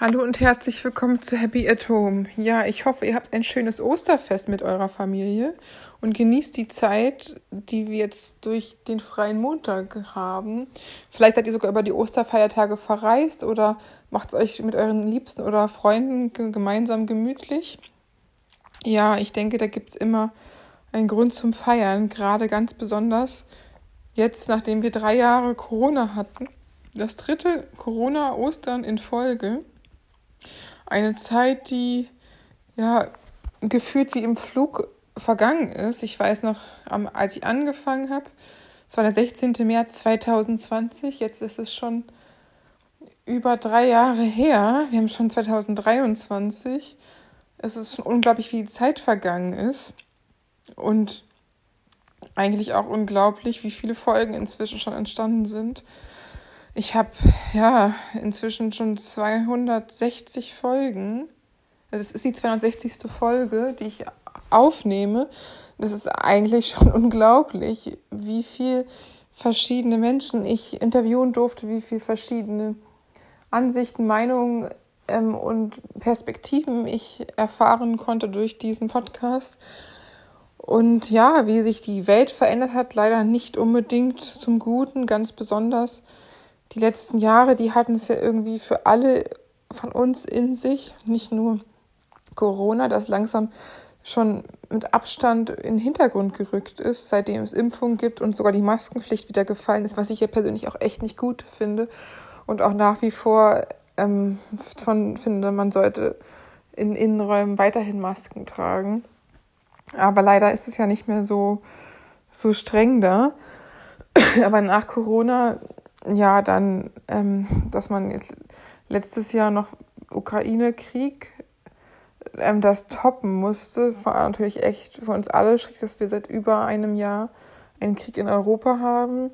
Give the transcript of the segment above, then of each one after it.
Hallo und herzlich willkommen zu Happy at Home. Ja, ich hoffe, ihr habt ein schönes Osterfest mit eurer Familie und genießt die Zeit, die wir jetzt durch den freien Montag haben. Vielleicht seid ihr sogar über die Osterfeiertage verreist oder macht es euch mit euren Liebsten oder Freunden gemeinsam gemütlich. Ja, ich denke, da gibt es immer einen Grund zum Feiern, gerade ganz besonders jetzt, nachdem wir drei Jahre Corona hatten. Das dritte Corona-Ostern in Folge. Eine Zeit, die ja gefühlt wie im Flug vergangen ist. Ich weiß noch, als ich angefangen habe, es war der 16. März 2020, jetzt ist es schon über drei Jahre her. Wir haben schon 2023. Es ist schon unglaublich, wie die Zeit vergangen ist. Und eigentlich auch unglaublich, wie viele Folgen inzwischen schon entstanden sind. Ich habe ja inzwischen schon 260 Folgen. Also es ist die 260. Folge, die ich aufnehme. Das ist eigentlich schon unglaublich, wie viel verschiedene Menschen ich interviewen durfte, wie viel verschiedene Ansichten, Meinungen ähm, und Perspektiven ich erfahren konnte durch diesen Podcast. Und ja, wie sich die Welt verändert hat, leider nicht unbedingt zum Guten, ganz besonders die letzten Jahre, die hatten es ja irgendwie für alle von uns in sich, nicht nur Corona, das langsam schon mit Abstand in den Hintergrund gerückt ist, seitdem es Impfungen gibt und sogar die Maskenpflicht wieder gefallen ist, was ich ja persönlich auch echt nicht gut finde und auch nach wie vor ähm, von finde, man sollte in Innenräumen weiterhin Masken tragen. Aber leider ist es ja nicht mehr so, so streng da. Aber nach Corona ja, dann, ähm, dass man jetzt letztes Jahr noch Ukraine-Krieg ähm, das toppen musste, war natürlich echt für uns alle schräg, dass wir seit über einem Jahr einen Krieg in Europa haben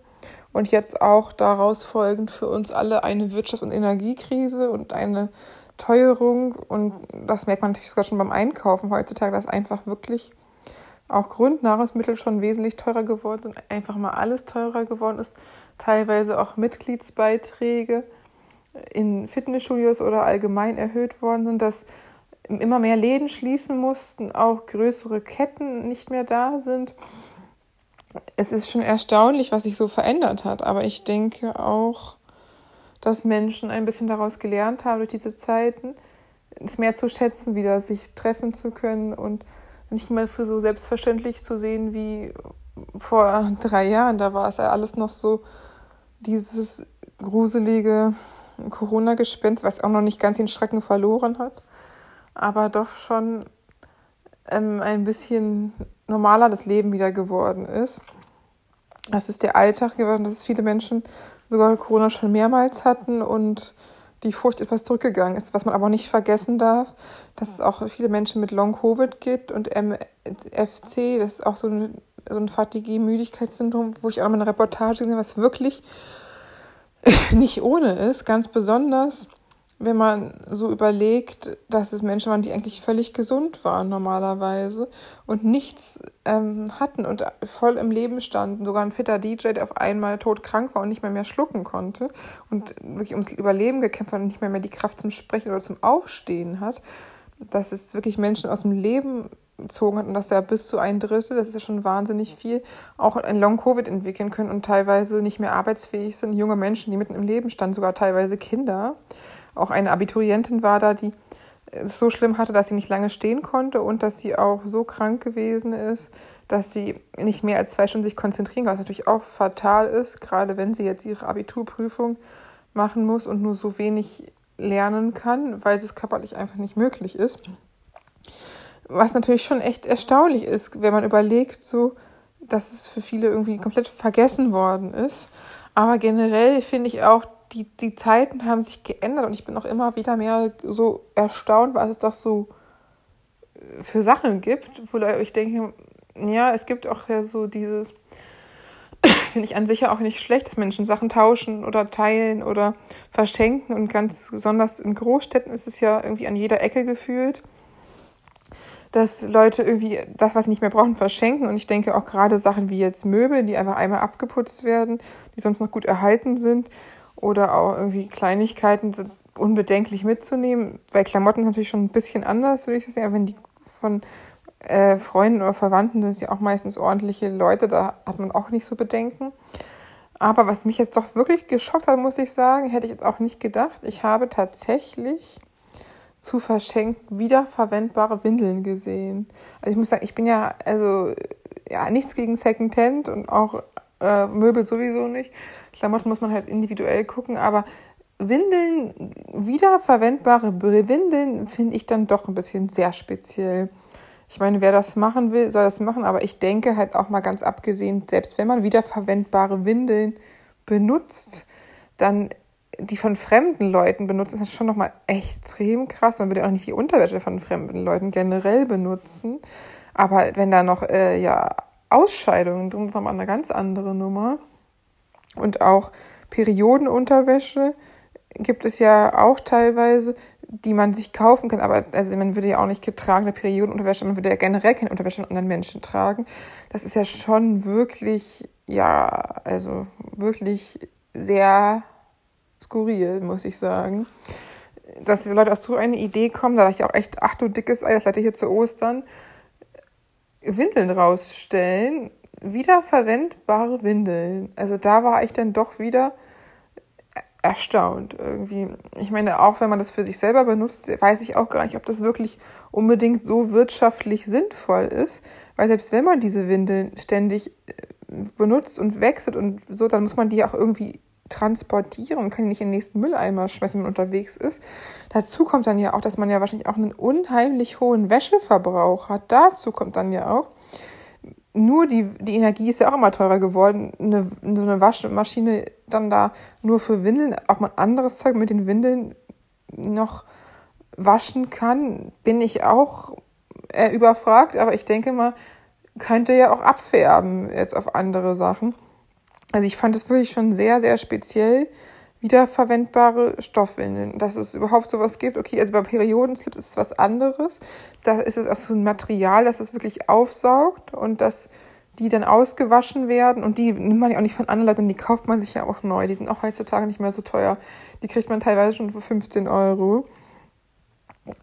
und jetzt auch daraus folgend für uns alle eine Wirtschafts- und Energiekrise und eine Teuerung. Und das merkt man natürlich sogar schon beim Einkaufen heutzutage, dass einfach wirklich auch Grundnahrungsmittel schon wesentlich teurer geworden sind, einfach mal alles teurer geworden ist, teilweise auch Mitgliedsbeiträge in Fitnessstudios oder allgemein erhöht worden sind, dass immer mehr Läden schließen mussten, auch größere Ketten nicht mehr da sind. Es ist schon erstaunlich, was sich so verändert hat, aber ich denke auch, dass Menschen ein bisschen daraus gelernt haben durch diese Zeiten, es mehr zu schätzen, wieder sich treffen zu können und nicht mehr für so selbstverständlich zu sehen wie vor drei Jahren. Da war es ja alles noch so dieses gruselige Corona-Gespenst, was auch noch nicht ganz den Schrecken verloren hat, aber doch schon ähm, ein bisschen normaler das Leben wieder geworden ist. Das ist der Alltag geworden, dass viele Menschen sogar Corona schon mehrmals hatten und die Furcht etwas zurückgegangen ist. Was man aber nicht vergessen darf, dass es auch viele Menschen mit Long-Covid gibt und MFC, das ist auch so, eine, so ein Fatigue-Müdigkeitssyndrom, wo ich auch mal eine Reportage gesehen habe, was wirklich nicht ohne ist, ganz besonders wenn man so überlegt, dass es Menschen waren, die eigentlich völlig gesund waren normalerweise und nichts ähm, hatten und voll im Leben standen. Sogar ein fitter DJ, der auf einmal todkrank war und nicht mehr mehr schlucken konnte und wirklich ums Überleben gekämpft hat und nicht mehr mehr die Kraft zum Sprechen oder zum Aufstehen hat. Dass es wirklich Menschen aus dem Leben gezogen hat und dass ja bis zu ein Drittel, das ist ja schon wahnsinnig viel, auch ein Long-Covid entwickeln können und teilweise nicht mehr arbeitsfähig sind. Junge Menschen, die mitten im Leben standen, sogar teilweise Kinder. Auch eine Abiturientin war da, die es so schlimm hatte, dass sie nicht lange stehen konnte und dass sie auch so krank gewesen ist, dass sie nicht mehr als zwei Stunden sich konzentrieren kann, was natürlich auch fatal ist, gerade wenn sie jetzt ihre Abiturprüfung machen muss und nur so wenig lernen kann, weil es körperlich einfach nicht möglich ist. Was natürlich schon echt erstaunlich ist, wenn man überlegt, so, dass es für viele irgendwie komplett vergessen worden ist. Aber generell finde ich auch, die, die Zeiten haben sich geändert und ich bin auch immer wieder mehr so erstaunt, was es doch so äh, für Sachen gibt, wo ich denke, ja, es gibt auch ja so dieses, finde ich an sich auch nicht schlecht, dass Menschen Sachen tauschen oder teilen oder verschenken und ganz besonders in Großstädten ist es ja irgendwie an jeder Ecke gefühlt, dass Leute irgendwie das, was sie nicht mehr brauchen, verschenken. Und ich denke auch gerade Sachen wie jetzt Möbel, die einfach einmal abgeputzt werden, die sonst noch gut erhalten sind oder auch irgendwie Kleinigkeiten sind unbedenklich mitzunehmen. Bei Klamotten natürlich schon ein bisschen anders, würde ich sagen. Wenn die von äh, Freunden oder Verwandten sind es ja auch meistens ordentliche Leute, da hat man auch nicht so Bedenken. Aber was mich jetzt doch wirklich geschockt hat, muss ich sagen, hätte ich jetzt auch nicht gedacht. Ich habe tatsächlich zu verschenken wiederverwendbare Windeln gesehen. Also ich muss sagen, ich bin ja, also ja, nichts gegen Secondhand und auch äh, Möbel sowieso nicht. Klamotten muss man halt individuell gucken, aber Windeln, wiederverwendbare Windeln, finde ich dann doch ein bisschen sehr speziell. Ich meine, wer das machen will, soll das machen, aber ich denke halt auch mal ganz abgesehen, selbst wenn man wiederverwendbare Windeln benutzt, dann die von fremden Leuten benutzt, ist das schon nochmal extrem krass. Man würde auch nicht die Unterwäsche von fremden Leuten generell benutzen. Aber wenn da noch äh, ja, Ausscheidungen drin sind, nochmal eine ganz andere Nummer. Und auch Periodenunterwäsche gibt es ja auch teilweise, die man sich kaufen kann. Aber also man würde ja auch nicht getragene Periodenunterwäsche, man würde ja generell keine Unterwäsche von anderen Menschen tragen. Das ist ja schon wirklich, ja, also wirklich sehr skurril, muss ich sagen. Dass die Leute aus so eine Idee kommen, da dachte ich auch echt, ach du dickes Ei, das Leute hier zu Ostern Windeln rausstellen, wiederverwendbare Windeln. Also da war ich dann doch wieder erstaunt irgendwie. Ich meine, auch wenn man das für sich selber benutzt, weiß ich auch gar nicht, ob das wirklich unbedingt so wirtschaftlich sinnvoll ist, weil selbst wenn man diese Windeln ständig äh, benutzt und wechselt und so, dann muss man die auch irgendwie transportieren und kann die nicht in den nächsten Mülleimer schmeißen, wenn man unterwegs ist. Dazu kommt dann ja auch, dass man ja wahrscheinlich auch einen unheimlich hohen Wäscheverbrauch hat. Dazu kommt dann ja auch, nur die, die Energie ist ja auch immer teurer geworden. Eine, so eine Waschmaschine dann da nur für Windeln, ob man anderes Zeug mit den Windeln noch waschen kann, bin ich auch äh, überfragt. Aber ich denke mal, könnte ja auch abfärben jetzt auf andere Sachen. Also ich fand es wirklich schon sehr, sehr speziell, wiederverwendbare Stoffwindeln. Dass es überhaupt sowas gibt. Okay, also bei Periodenslips ist es was anderes. Da ist es auch so ein Material, dass es wirklich aufsaugt und dass die dann ausgewaschen werden und die nimmt man ja auch nicht von anderen Leuten, die kauft man sich ja auch neu. Die sind auch heutzutage nicht mehr so teuer. Die kriegt man teilweise schon für 15 Euro.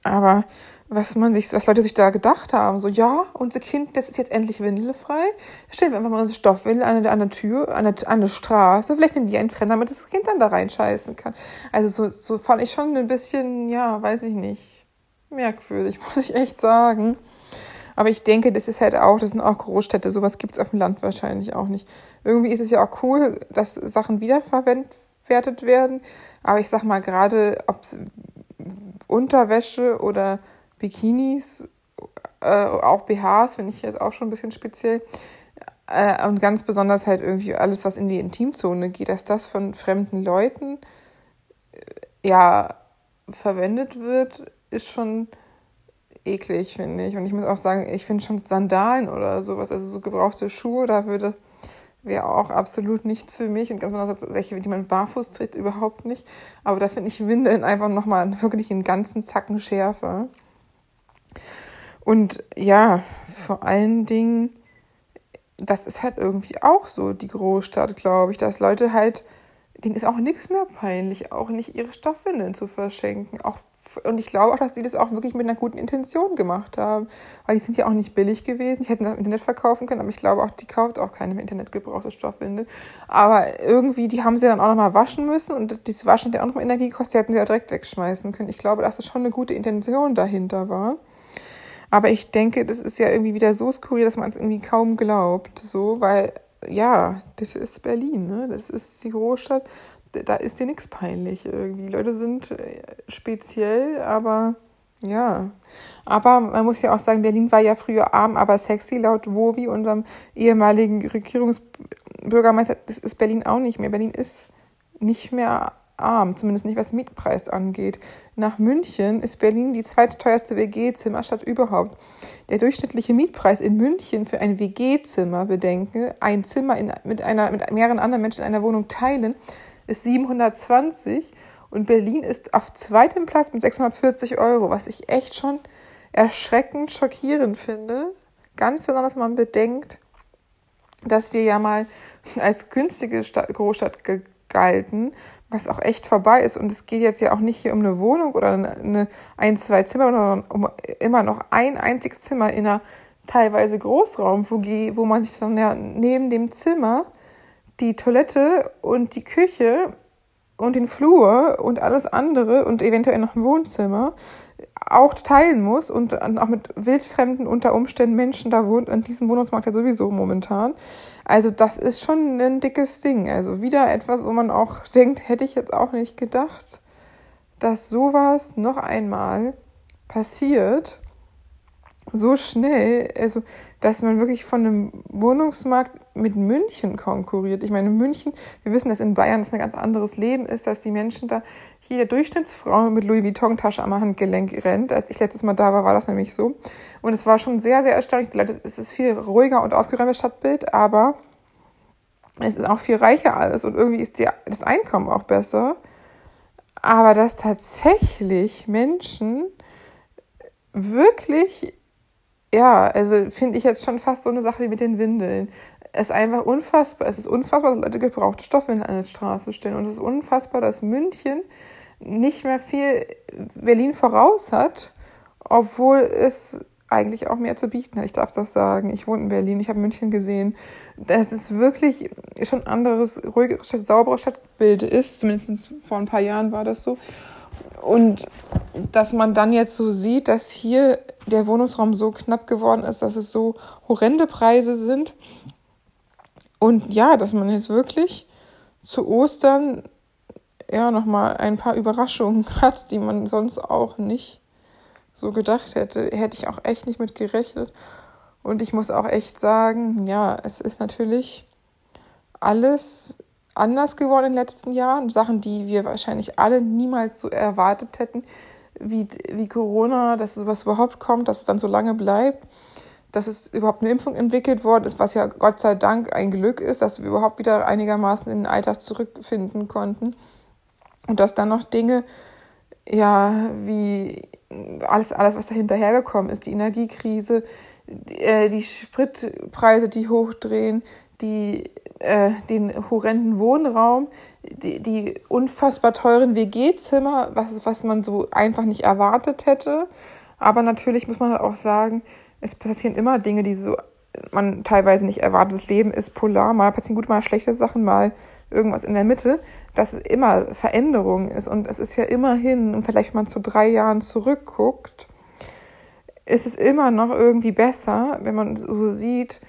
Aber was man sich, was Leute sich da gedacht haben, so, ja, unser Kind, das ist jetzt endlich windelfrei. Stellen wir einfach mal unsere Stoffwindel an an der Tür, an der, an der Straße. Vielleicht nehmen die einen Fremd, damit das Kind dann da reinscheißen kann. Also so, so fand ich schon ein bisschen, ja, weiß ich nicht, merkwürdig, muss ich echt sagen. Aber ich denke, das ist halt auch, das sind auch Großstädte, sowas gibt's auf dem Land wahrscheinlich auch nicht. Irgendwie ist es ja auch cool, dass Sachen wiederverwertet werden. Aber ich sag mal, gerade ob Unterwäsche oder Bikinis, äh, auch BHs finde ich jetzt auch schon ein bisschen speziell. Äh, und ganz besonders halt irgendwie alles, was in die Intimzone geht, dass das von fremden Leuten äh, ja verwendet wird, ist schon eklig, finde ich. Und ich muss auch sagen, ich finde schon Sandalen oder sowas, also so gebrauchte Schuhe, da würde wäre auch absolut nichts für mich und ganz besonders solche, die man barfuß trägt, überhaupt nicht. Aber da finde ich Windeln einfach nochmal wirklich einen ganzen Zacken schärfer. Und ja, vor allen Dingen, das ist halt irgendwie auch so die Großstadt, glaube ich, dass Leute halt, denen ist auch nichts mehr peinlich, auch nicht ihre Stoffwindeln zu verschenken, auch und ich glaube auch, dass die das auch wirklich mit einer guten Intention gemacht haben. Weil die sind ja auch nicht billig gewesen. Die hätten das im Internet verkaufen können, aber ich glaube auch, die kauft auch keine im Internet gebrauchte Stoffwindel. Aber irgendwie, die haben sie dann auch nochmal waschen müssen und dieses Waschen ja auch nochmal Energie gekostet. Die hätten sie ja direkt wegschmeißen können. Ich glaube, dass das schon eine gute Intention dahinter war. Aber ich denke, das ist ja irgendwie wieder so skurril, dass man es irgendwie kaum glaubt. So, weil, ja, das ist Berlin, ne? Das ist die Großstadt da ist dir nichts peinlich irgendwie. Leute sind äh, speziell, aber ja. Aber man muss ja auch sagen, Berlin war ja früher arm, aber sexy, laut Wovi, unserem ehemaligen Regierungsbürgermeister. Das ist Berlin auch nicht mehr. Berlin ist nicht mehr arm, zumindest nicht was Mietpreis angeht. Nach München ist Berlin die zweite teuerste WG-Zimmerstadt überhaupt. Der durchschnittliche Mietpreis in München für ein WG-Zimmer, bedenke, ein Zimmer in, mit, einer, mit mehreren anderen Menschen in einer Wohnung teilen, ist 720 und Berlin ist auf zweitem Platz mit 640 Euro, was ich echt schon erschreckend schockierend finde. Ganz besonders, wenn man bedenkt, dass wir ja mal als günstige Stadt, Großstadt ge galten, was auch echt vorbei ist. Und es geht jetzt ja auch nicht hier um eine Wohnung oder eine ein, zwei Zimmer, sondern um immer noch ein einziges Zimmer in einer teilweise Großraum-WG, wo man sich dann ja neben dem Zimmer die Toilette und die Küche und den Flur und alles andere und eventuell noch ein Wohnzimmer auch teilen muss und auch mit wildfremden unter Umständen Menschen da wohnt, an diesem Wohnungsmarkt ja sowieso momentan. Also das ist schon ein dickes Ding. Also wieder etwas, wo man auch denkt, hätte ich jetzt auch nicht gedacht, dass sowas noch einmal passiert so schnell, also dass man wirklich von einem Wohnungsmarkt mit München konkurriert. Ich meine, München, wir wissen, dass in Bayern das ein ganz anderes Leben ist, dass die Menschen da, jede Durchschnittsfrau mit Louis Vuitton-Tasche am Handgelenk rennt. Als ich letztes Mal da war, war das nämlich so. Und es war schon sehr, sehr erstaunlich. Es ist viel ruhiger und aufgeräumtes Stadtbild, aber es ist auch viel reicher alles und irgendwie ist die, das Einkommen auch besser. Aber dass tatsächlich Menschen wirklich ja, also finde ich jetzt schon fast so eine Sache wie mit den Windeln. Es ist einfach unfassbar. Es ist unfassbar, dass Leute gebrauchte Stoffwindeln an der Straße stellen. Und es ist unfassbar, dass München nicht mehr viel Berlin voraus hat, obwohl es eigentlich auch mehr zu bieten hat. Ich darf das sagen. Ich wohne in Berlin, ich habe München gesehen. Das ist wirklich schon ein anderes, ruhigeres, sauberes Stadtbild ist. Zumindest vor ein paar Jahren war das so. Und dass man dann jetzt so sieht, dass hier der Wohnungsraum so knapp geworden ist, dass es so horrende Preise sind. Und ja, dass man jetzt wirklich zu Ostern ja nochmal ein paar Überraschungen hat, die man sonst auch nicht so gedacht hätte. Hätte ich auch echt nicht mit gerechnet. Und ich muss auch echt sagen, ja, es ist natürlich alles anders geworden in den letzten Jahren. Sachen, die wir wahrscheinlich alle niemals so erwartet hätten, wie, wie Corona, dass sowas überhaupt kommt, dass es dann so lange bleibt, dass es überhaupt eine Impfung entwickelt worden ist, was ja Gott sei Dank ein Glück ist, dass wir überhaupt wieder einigermaßen in den Alltag zurückfinden konnten. Und dass dann noch Dinge, ja, wie alles, alles, was da hinterhergekommen ist, die Energiekrise, die, äh, die Spritpreise, die hochdrehen, die äh, den horrenden Wohnraum, die, die unfassbar teuren WG-Zimmer, was, was man so einfach nicht erwartet hätte. Aber natürlich muss man auch sagen, es passieren immer Dinge, die so man teilweise nicht erwartet. Das Leben ist polar, mal passieren gute, mal schlechte Sachen, mal irgendwas in der Mitte, dass es immer Veränderung ist. Und es ist ja immerhin, und vielleicht wenn man zu drei Jahren zurückguckt, ist es immer noch irgendwie besser, wenn man so sieht,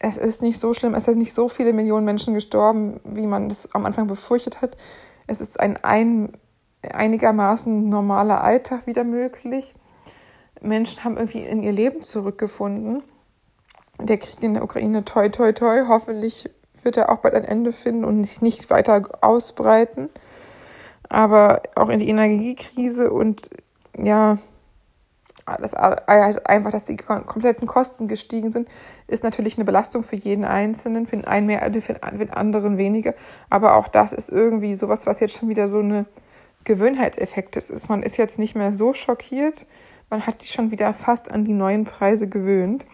es ist nicht so schlimm, es sind nicht so viele Millionen Menschen gestorben, wie man das am Anfang befürchtet hat. Es ist ein, ein einigermaßen normaler Alltag wieder möglich. Menschen haben irgendwie in ihr Leben zurückgefunden. Der Krieg in der Ukraine, toi, toi, toi, hoffentlich wird er auch bald ein Ende finden und sich nicht weiter ausbreiten. Aber auch in die Energiekrise und ja, das, einfach, dass die kompletten Kosten gestiegen sind, ist natürlich eine Belastung für jeden Einzelnen, für den einen mehr, für den anderen weniger. Aber auch das ist irgendwie sowas, was jetzt schon wieder so eine Gewöhnheitseffekt ist. Man ist jetzt nicht mehr so schockiert, man hat sich schon wieder fast an die neuen Preise gewöhnt.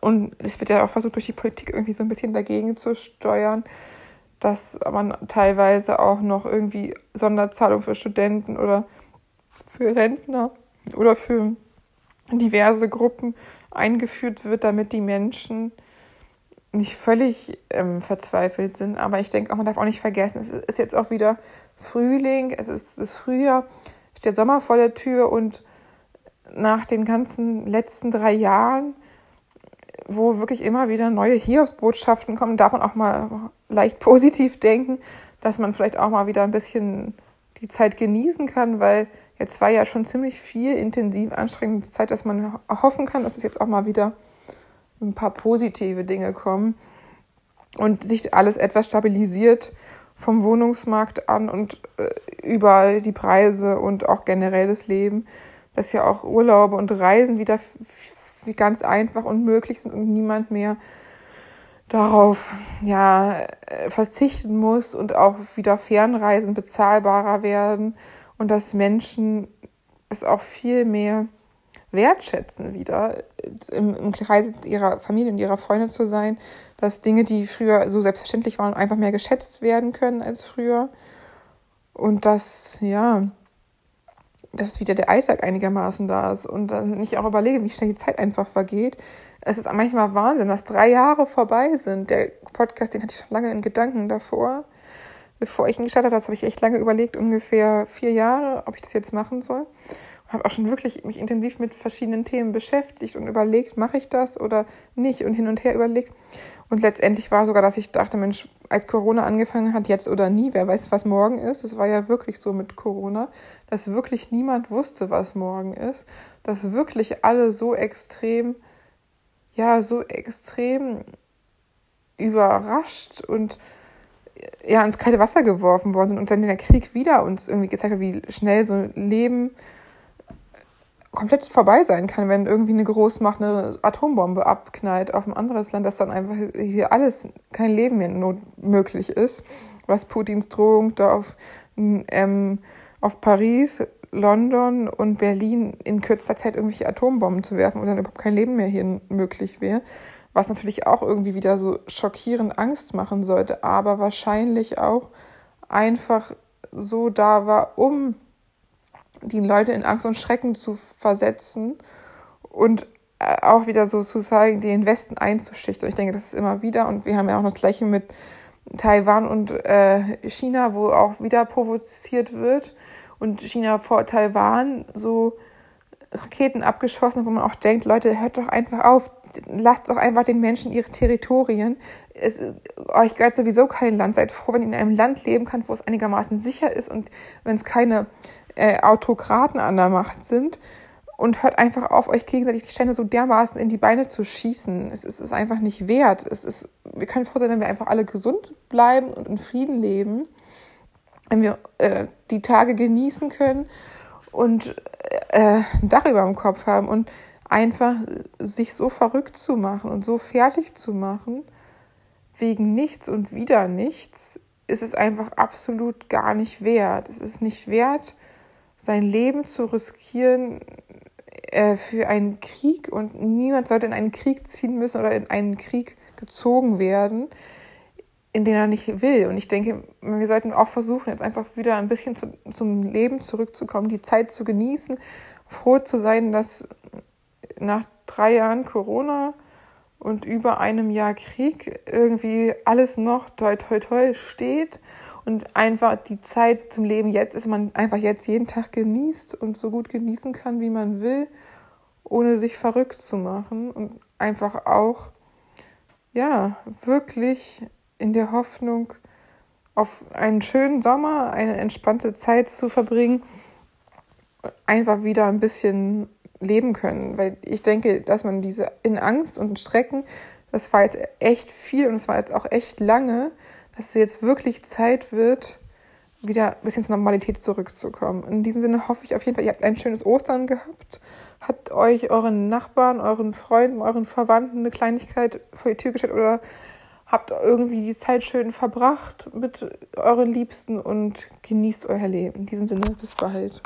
Und es wird ja auch versucht, durch die Politik irgendwie so ein bisschen dagegen zu steuern, dass man teilweise auch noch irgendwie Sonderzahlungen für Studenten oder für Rentner oder für diverse Gruppen eingeführt wird, damit die Menschen nicht völlig ähm, verzweifelt sind. Aber ich denke man darf auch nicht vergessen, es ist jetzt auch wieder Frühling, es ist das Frühjahr, steht Sommer vor der Tür und nach den ganzen letzten drei Jahren, wo wirklich immer wieder neue Hiobsbotschaften kommen, darf man auch mal leicht positiv denken, dass man vielleicht auch mal wieder ein bisschen die Zeit genießen kann, weil Jetzt war ja schon ziemlich viel intensiv anstrengende Zeit, dass man hoffen kann, dass es jetzt auch mal wieder ein paar positive Dinge kommen und sich alles etwas stabilisiert vom Wohnungsmarkt an und äh, über die Preise und auch generell das Leben, dass ja auch Urlaube und Reisen wieder wie ganz einfach und möglich sind und niemand mehr darauf ja äh, verzichten muss und auch wieder Fernreisen bezahlbarer werden und dass Menschen es auch viel mehr wertschätzen wieder, im, im Kreise ihrer Familie und ihrer Freunde zu sein, dass Dinge, die früher so selbstverständlich waren, einfach mehr geschätzt werden können als früher. Und dass, ja, dass wieder der Alltag einigermaßen da ist und dann nicht auch überlege, wie schnell die Zeit einfach vergeht. Es ist manchmal Wahnsinn, dass drei Jahre vorbei sind. Der Podcast, den hatte ich schon lange in Gedanken davor. Bevor ich ihn gestartet habe, habe ich echt lange überlegt, ungefähr vier Jahre, ob ich das jetzt machen soll habe auch schon wirklich mich intensiv mit verschiedenen Themen beschäftigt und überlegt, mache ich das oder nicht und hin und her überlegt. Und letztendlich war sogar, dass ich dachte, Mensch, als Corona angefangen hat, jetzt oder nie, wer weiß, was morgen ist. Es war ja wirklich so mit Corona, dass wirklich niemand wusste, was morgen ist. Dass wirklich alle so extrem, ja, so extrem überrascht und ja, ins kalte Wasser geworfen worden sind und dann der Krieg wieder uns irgendwie gezeigt hat, wie schnell so Leben komplett vorbei sein kann, wenn irgendwie eine Großmacht eine Atombombe abknallt auf ein anderes Land, dass dann einfach hier alles kein Leben mehr möglich ist. Was Putins Drohung da auf, ähm, auf Paris, London und Berlin in kürzester Zeit irgendwelche Atombomben zu werfen und dann überhaupt kein Leben mehr hier möglich wäre. Was natürlich auch irgendwie wieder so schockierend Angst machen sollte, aber wahrscheinlich auch einfach so da war, um die Leute in Angst und Schrecken zu versetzen und äh, auch wieder so zu zeigen, den Westen einzuschüchtern. Ich denke, das ist immer wieder und wir haben ja auch das Gleiche mit Taiwan und äh, China, wo auch wieder provoziert wird und China vor Taiwan so Raketen abgeschossen, wo man auch denkt, Leute, hört doch einfach auf, lasst doch einfach den Menschen ihre Territorien. Es, euch gehört sowieso kein Land. Seid froh, wenn ihr in einem Land leben könnt, wo es einigermaßen sicher ist und wenn es keine äh, Autokraten an der Macht sind. Und hört einfach auf, euch gegenseitig die Stände so dermaßen in die Beine zu schießen. Es, es ist einfach nicht wert. Es ist, wir können froh sein, wenn wir einfach alle gesund bleiben und in Frieden leben. Wenn wir äh, die Tage genießen können und äh, ein Dach über dem Kopf haben und einfach sich so verrückt zu machen und so fertig zu machen, wegen nichts und wieder nichts, ist es einfach absolut gar nicht wert. Es ist nicht wert, sein Leben zu riskieren äh, für einen Krieg und niemand sollte in einen Krieg ziehen müssen oder in einen Krieg gezogen werden, in den er nicht will. Und ich denke, wir sollten auch versuchen, jetzt einfach wieder ein bisschen zu, zum Leben zurückzukommen, die Zeit zu genießen, froh zu sein, dass nach drei Jahren Corona und über einem Jahr Krieg irgendwie alles noch toi toi toi steht und einfach die Zeit zum Leben jetzt ist, man einfach jetzt jeden Tag genießt und so gut genießen kann, wie man will, ohne sich verrückt zu machen und einfach auch, ja, wirklich in der Hoffnung, auf einen schönen Sommer, eine entspannte Zeit zu verbringen, einfach wieder ein bisschen leben können. Weil ich denke, dass man diese in Angst und Strecken, das war jetzt echt viel und es war jetzt auch echt lange, dass es jetzt wirklich Zeit wird, wieder ein bisschen zur Normalität zurückzukommen. In diesem Sinne hoffe ich auf jeden Fall, ihr habt ein schönes Ostern gehabt, habt euch euren Nachbarn, euren Freunden, euren Verwandten eine Kleinigkeit vor die Tür gestellt oder habt irgendwie die Zeit schön verbracht mit euren Liebsten und genießt euer Leben. In diesem Sinne, bis bald.